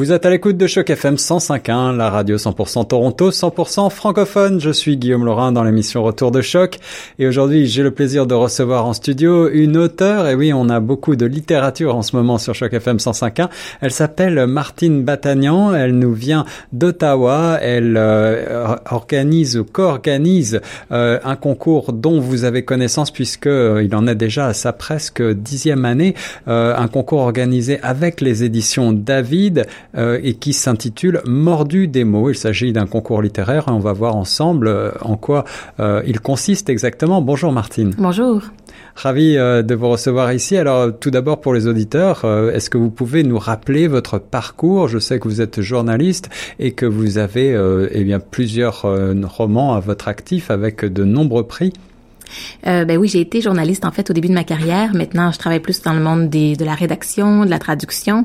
Vous êtes à l'écoute de Choc FM 105.1, la radio 100% Toronto, 100% francophone. Je suis Guillaume Laurin dans l'émission Retour de Choc. Et aujourd'hui, j'ai le plaisir de recevoir en studio une auteure. Et oui, on a beaucoup de littérature en ce moment sur Choc FM 105.1. Elle s'appelle Martine Batagnan. Elle nous vient d'Ottawa. Elle euh, organise ou co-organise euh, un concours dont vous avez connaissance puisque euh, il en est déjà à sa presque dixième année. un concours organisé avec les éditions David. Euh, et qui s'intitule Mordu des mots. Il s'agit d'un concours littéraire et on va voir ensemble euh, en quoi euh, il consiste exactement. Bonjour Martine. Bonjour. Ravi de vous recevoir ici. Alors tout d'abord pour les auditeurs, est-ce que vous pouvez nous rappeler votre parcours? Je sais que vous êtes journaliste et que vous avez eh bien plusieurs romans à votre actif avec de nombreux prix. Euh, ben oui, j'ai été journaliste en fait au début de ma carrière. Maintenant, je travaille plus dans le monde des, de la rédaction, de la traduction.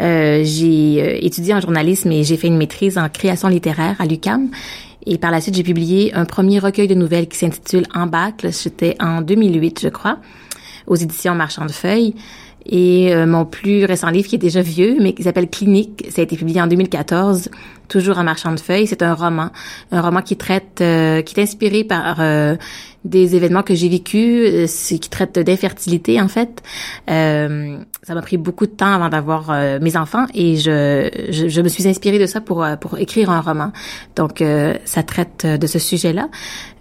Euh, j'ai euh, étudié en journalisme et j'ai fait une maîtrise en création littéraire à l'UCAM. Et par la suite, j'ai publié un premier recueil de nouvelles qui s'intitule En bac. C'était en 2008, je crois, aux éditions Marchand de Feuilles. Et euh, mon plus récent livre, qui est déjà vieux, mais qui s'appelle Clinique, ça a été publié en 2014, toujours en marchand de feuilles. C'est un roman, un roman qui traite, euh, qui est inspiré par euh, des événements que j'ai vécus, qui traite d'infertilité en fait. ça m'a pris beaucoup de temps avant d'avoir mes enfants et je, je, je, me suis inspirée de ça pour pour écrire un roman. Donc ça traite de ce sujet-là.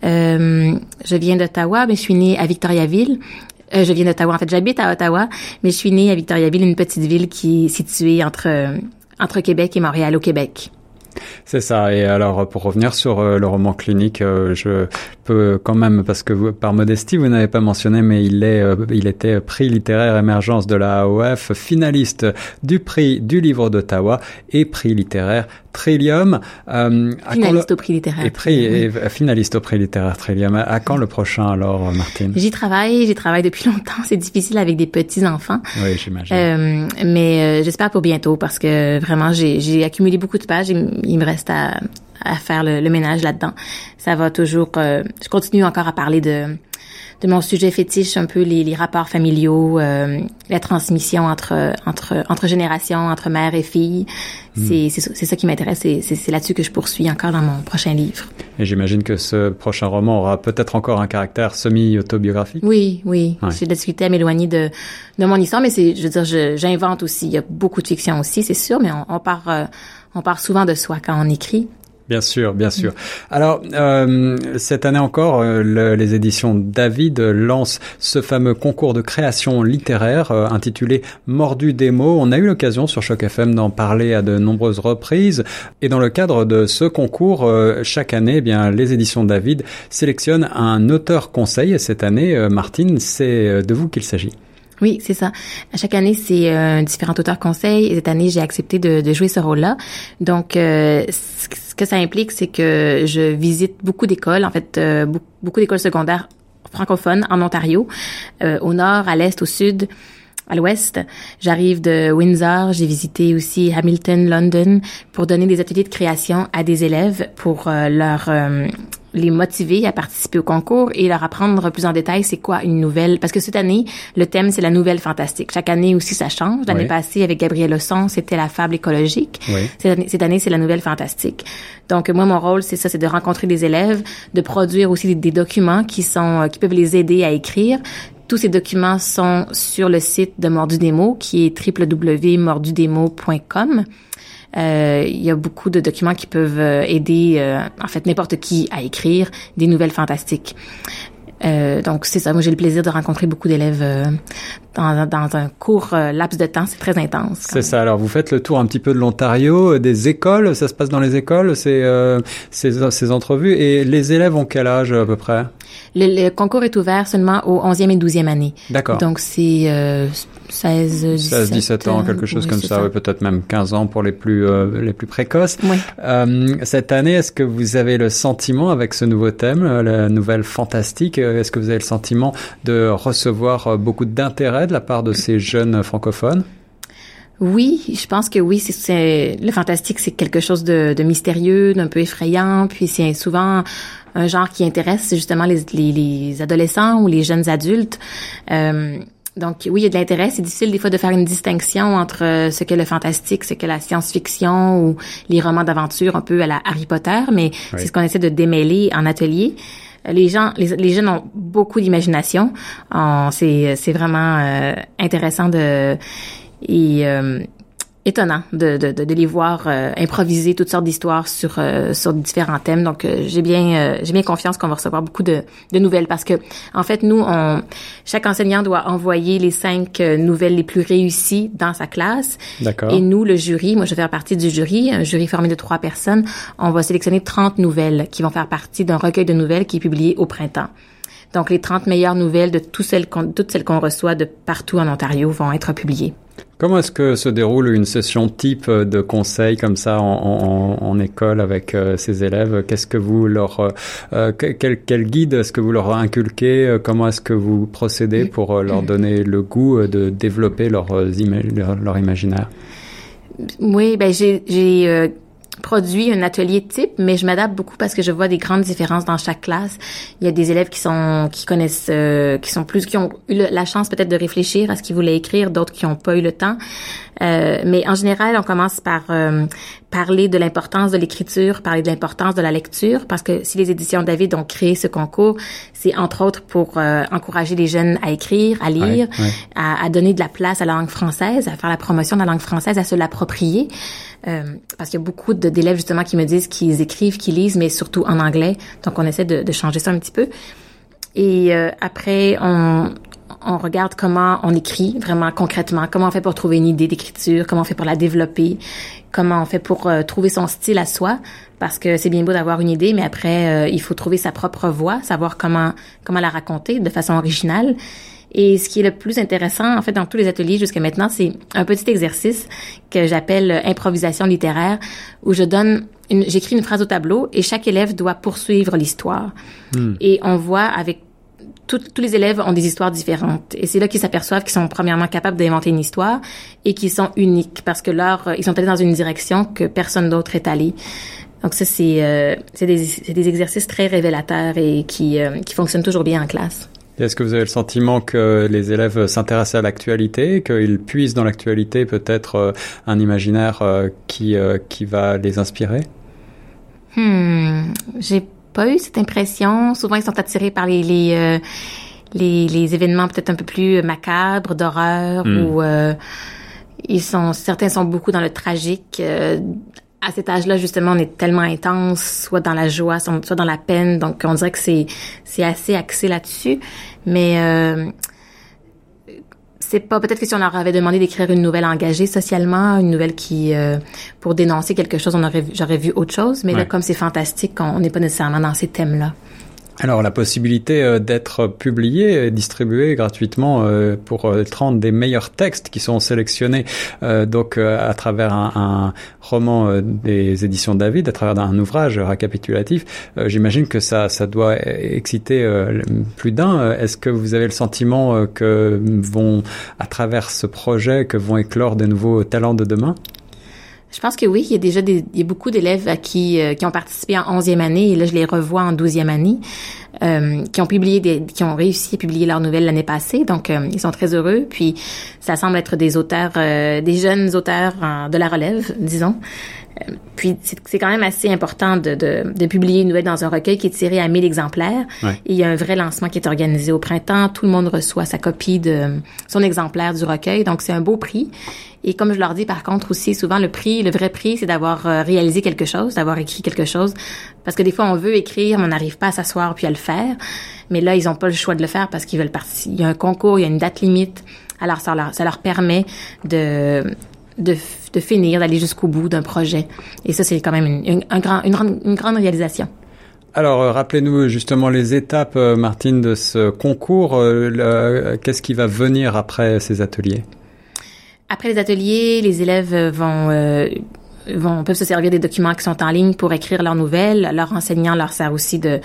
je viens d'Ottawa, mais je suis née à Victoriaville. Euh, je viens d'Ottawa. En fait, j'habite à Ottawa, mais je suis née à Victoriaville, une petite ville qui est située entre, euh, entre Québec et Montréal au Québec. C'est ça. Et alors, pour revenir sur euh, le roman clinique, je peux quand même, parce que vous, par modestie, vous n'avez pas mentionné, mais il est, il était prix littéraire émergence de la AOF, finaliste du prix du livre d'Ottawa et prix littéraire Trillium. Euh, finaliste au prix littéraire. Et, prix, et finaliste au prix littéraire Trillium. À, quand le prochain alors, Martine? J'y travaille, j'y travaille depuis longtemps. C'est difficile avec des petits enfants. Oui, j'imagine. Euh, mais euh, j'espère pour bientôt parce que vraiment j'ai accumulé beaucoup de pages. Il me reste à, à faire le, le ménage là-dedans. Ça va toujours. Euh, je continue encore à parler de de mon sujet fétiche, un peu les, les rapports familiaux, euh, la transmission entre entre entre générations, entre mère et fille. Hmm. C'est c'est ça qui m'intéresse et c'est là-dessus que je poursuis encore dans mon prochain livre. Et j'imagine que ce prochain roman aura peut-être encore un caractère semi-autobiographique. Oui, oui. J'ai discuté à m'éloigner de de mon histoire, mais c'est, je veux dire, j'invente aussi. Il y a beaucoup de fiction aussi, c'est sûr, mais on, on part euh, on part souvent de soi quand on écrit. Bien sûr, bien sûr. Alors, euh, cette année encore, euh, les éditions David lancent ce fameux concours de création littéraire euh, intitulé Mordu des mots. On a eu l'occasion sur Choc FM d'en parler à de nombreuses reprises. Et dans le cadre de ce concours, chaque année, eh bien, les éditions David sélectionnent un auteur conseil. Et cette année, Martine, c'est de vous qu'il s'agit. Oui, c'est ça. À chaque année, c'est un différent auteur conseil. Et cette année, j'ai accepté de, de, jouer ce rôle-là. Donc, euh, ce que ça implique, c'est que je visite beaucoup d'écoles, en fait, euh, beaucoup d'écoles secondaires francophones en Ontario, euh, au nord, à l'est, au sud à l'ouest. J'arrive de Windsor, j'ai visité aussi Hamilton, London pour donner des ateliers de création à des élèves pour leur les motiver à participer au concours et leur apprendre plus en détail c'est quoi une nouvelle. Parce que cette année, le thème, c'est la nouvelle fantastique. Chaque année aussi, ça change. L'année passée, avec Gabriel Leçon, c'était la fable écologique. Cette année, c'est la nouvelle fantastique. Donc, moi, mon rôle, c'est ça, c'est de rencontrer des élèves, de produire aussi des, documents qui sont, euh, qui peuvent les aider à écrire, tous ces documents sont sur le site de Mordu Démo, qui est www.mordudemo.com. Euh, il y a beaucoup de documents qui peuvent euh, aider, euh, en fait, n'importe qui à écrire des nouvelles fantastiques. Euh, donc c'est ça. Moi j'ai le plaisir de rencontrer beaucoup d'élèves euh, dans, dans, un court laps de temps. C'est très intense. C'est ça. Alors vous faites le tour un petit peu de l'Ontario, des écoles. Ça se passe dans les écoles, ces, ces, ces entrevues. Et les élèves ont quel âge à peu près? Le, concours est ouvert seulement aux 11e et 12e années. D'accord. Donc c'est euh, 16, 17, 16, 17 ans, quelque chose comme ça, peut-être même 15 ans pour les plus euh, les plus précoces. Oui. Euh, cette année, est-ce que vous avez le sentiment avec ce nouveau thème, euh, la nouvelle fantastique, euh, est-ce que vous avez le sentiment de recevoir beaucoup d'intérêt de la part de ces jeunes francophones? Oui, je pense que oui. C'est le fantastique, c'est quelque chose de, de mystérieux, d'un peu effrayant. Puis c'est souvent un genre qui intéresse justement les, les, les adolescents ou les jeunes adultes. Euh, donc oui, il y a de l'intérêt. C'est difficile des fois de faire une distinction entre euh, ce qu'est le fantastique, ce qu'est la science-fiction ou les romans d'aventure un peu à la Harry Potter, mais c'est ce qu'on essaie de démêler en atelier. Les gens, les, les jeunes ont beaucoup d'imagination. C'est vraiment euh, intéressant de et euh, étonnant de, de, de, les voir euh, improviser toutes sortes d'histoires sur euh, sur différents thèmes. Donc j'ai bien j'ai bien confiance qu'on va recevoir beaucoup de, de nouvelles parce que en fait nous on chaque enseignant doit envoyer les cinq nouvelles les plus réussies dans sa classe. D'accord. Et nous le jury, moi je vais faire partie du jury, un jury formé de trois personnes, on va sélectionner 30 nouvelles qui vont faire partie d'un recueil de nouvelles qui est publié au printemps. Donc les 30 meilleures nouvelles de toutes celles qu'on, toutes celles qu'on reçoit de partout en Ontario vont être publiées. Comment est-ce que se déroule une session type de conseil comme ça en, en, en école avec euh, ces élèves? Qu'est-ce que vous leur, euh, euh quel, quel, guide est-ce que vous leur inculquez? Euh, Comment est-ce que vous procédez pour leur donner le goût de développer leur, leur, leur imaginaire? Oui, ben j'ai produit un atelier type, mais je m'adapte beaucoup parce que je vois des grandes différences dans chaque classe. Il y a des élèves qui sont qui connaissent, euh, qui sont plus, qui ont eu la chance peut-être de réfléchir à ce qu'ils voulaient écrire, d'autres qui n'ont pas eu le temps. Euh, mais en général, on commence par euh, parler de l'importance de l'écriture, parler de l'importance de la lecture, parce que si les éditions David ont créé ce concours, c'est entre autres pour euh, encourager les jeunes à écrire, à lire, À, à, donner de la place à la langue française, à faire la promotion de la langue française, à se l'approprier. Euh, parce qu'il y a beaucoup d'élèves justement qui me disent qu'ils écrivent, qu'ils lisent, mais surtout en anglais. Donc on essaie de, de changer ça un petit peu. Et euh, après, on, on regarde comment on écrit vraiment concrètement, comment on fait pour trouver une idée d'écriture, comment on fait pour la développer, comment on fait pour euh, trouver son style à soi, parce que c'est bien beau d'avoir une idée, mais après euh, il faut trouver sa propre voix, savoir comment comment la raconter de façon originale. Et ce qui est le plus intéressant, en fait, dans tous les ateliers jusqu'à maintenant, c'est un petit exercice que j'appelle improvisation littéraire, où je donne j'écris une phrase au tableau et chaque élève doit poursuivre l'histoire. Hmm. Et on voit avec tous les élèves ont des histoires différentes. Et c'est là qu'ils s'aperçoivent qu'ils sont premièrement capables d'inventer une histoire et qu'ils sont uniques parce que leur, ils sont allés dans une direction que personne d'autre est allé. Donc ça, c'est euh, des, des exercices très révélateurs et qui, euh, qui fonctionnent toujours bien en classe. Est-ce que vous avez le sentiment que les élèves s'intéressent à l'actualité, qu'ils puissent dans l'actualité peut-être euh, un imaginaire euh, qui, euh, qui va les inspirer? Hmm, j'ai pas eu cette impression. Souvent, ils sont attirés par les les, euh, les, les, événements peut-être un peu plus macabres, d'horreur, mm. ou euh, ils sont certains sont beaucoup dans le tragique. Euh, à cet âge-là, justement, on est tellement intense, soit dans la joie, soit dans la peine. Donc, on dirait que c'est c'est assez axé là-dessus. Mais euh, c'est pas peut-être que si on leur avait demandé d'écrire une nouvelle engagée socialement, une nouvelle qui euh, pour dénoncer quelque chose, on aurait j'aurais vu autre chose. Mais là, comme c'est fantastique, on n'est pas nécessairement dans ces thèmes-là. Alors la possibilité euh, d'être publié et distribué gratuitement euh, pour 30 des meilleurs textes qui sont sélectionnés donc à travers un, un roman des éditions David, à travers un ouvrage récapitulatif, j'imagine que ça ça doit exciter plus d'un. Est-ce que vous avez le sentiment que vont à travers ce projet que vont éclore de nouveaux talents de demain? Je pense que oui, il y a déjà des, il y a beaucoup d'élèves qui, euh, qui ont participé en onzième année et là je les revois en douzième année, euh, qui ont publié qui ont réussi à publier leurs nouvelles l'année passée, donc euh, ils sont très heureux. Puis ça semble être des auteurs, des jeunes auteurs de la relève, disons. Puis c'est quand même assez important de, de, de, publier une nouvelle dans un recueil qui est tiré à 1000 exemplaires. Ouais. Et il y a un vrai lancement qui est organisé au printemps. Tout le monde reçoit sa copie de son exemplaire du recueil. Donc c'est un beau prix. Et comme je leur dis par contre aussi, souvent le prix, le vrai prix, c'est d'avoir euh, réalisé quelque chose, d'avoir écrit quelque chose. Parce que des fois on veut écrire, mais on n'arrive pas à s'asseoir puis à le faire. Mais là, ils n'ont pas le choix de le faire parce qu'ils veulent participer. Il y a un concours, il y a une date limite. Alors ça leur, ça leur permet de de, de finir, d'aller jusqu'au bout d'un projet. Et ça, c'est quand même une, une, un grand, une, une grande réalisation. Alors, euh, rappelez-nous justement les étapes, euh, Martine, de ce concours. Euh, Qu'est-ce qui va venir après ces ateliers? Après les ateliers, les élèves vont euh, vont peuvent se servir des documents qui sont en ligne pour écrire leurs nouvelles. Leur enseignant leur sert aussi de,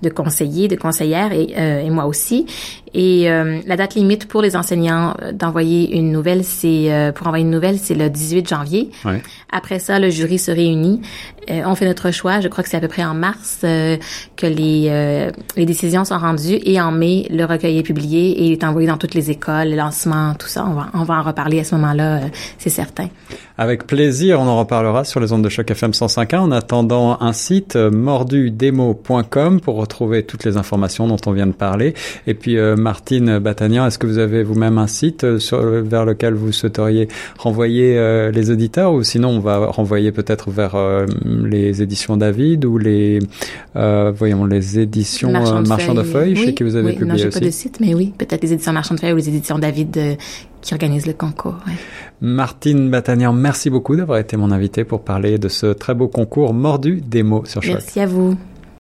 de conseiller, de conseillère et, euh, et moi aussi. Et euh, la date limite pour les enseignants euh, d'envoyer une nouvelle, c'est euh, pour envoyer une nouvelle, c'est le 18 janvier. Ouais. Après ça, le jury se réunit. Euh, on fait notre choix. Je crois que c'est à peu près en mars que les les décisions sont rendues et en mai, le recueil est publié et il est envoyé dans toutes les écoles, les lancements, tout ça. On va on va en reparler à ce moment-là, c'est certain. Avec plaisir, on en reparlera sur les ondes de choc FM 105.1 en attendant un site mordudemo.com pour retrouver toutes les informations dont on vient de parler. Et puis Martine Batagnan, est-ce que vous avez vous-même un site euh, sur, vers lequel vous souhaiteriez renvoyer euh, les auditeurs ou sinon on va renvoyer peut-être vers euh, les éditions David ou les voyons les éditions Marchand de Marchand de Feuilles, oui, sais que vous avez oui, publié non, aussi. pas de site, mais oui, peut-être les éditions Marchand de Feuilles ou les éditions David qui organisent le concours. ouais. Martine Batagnan, merci beaucoup d'avoir été mon invité pour parler de ce très beau concours mordu des mots sur choc. Merci à vous.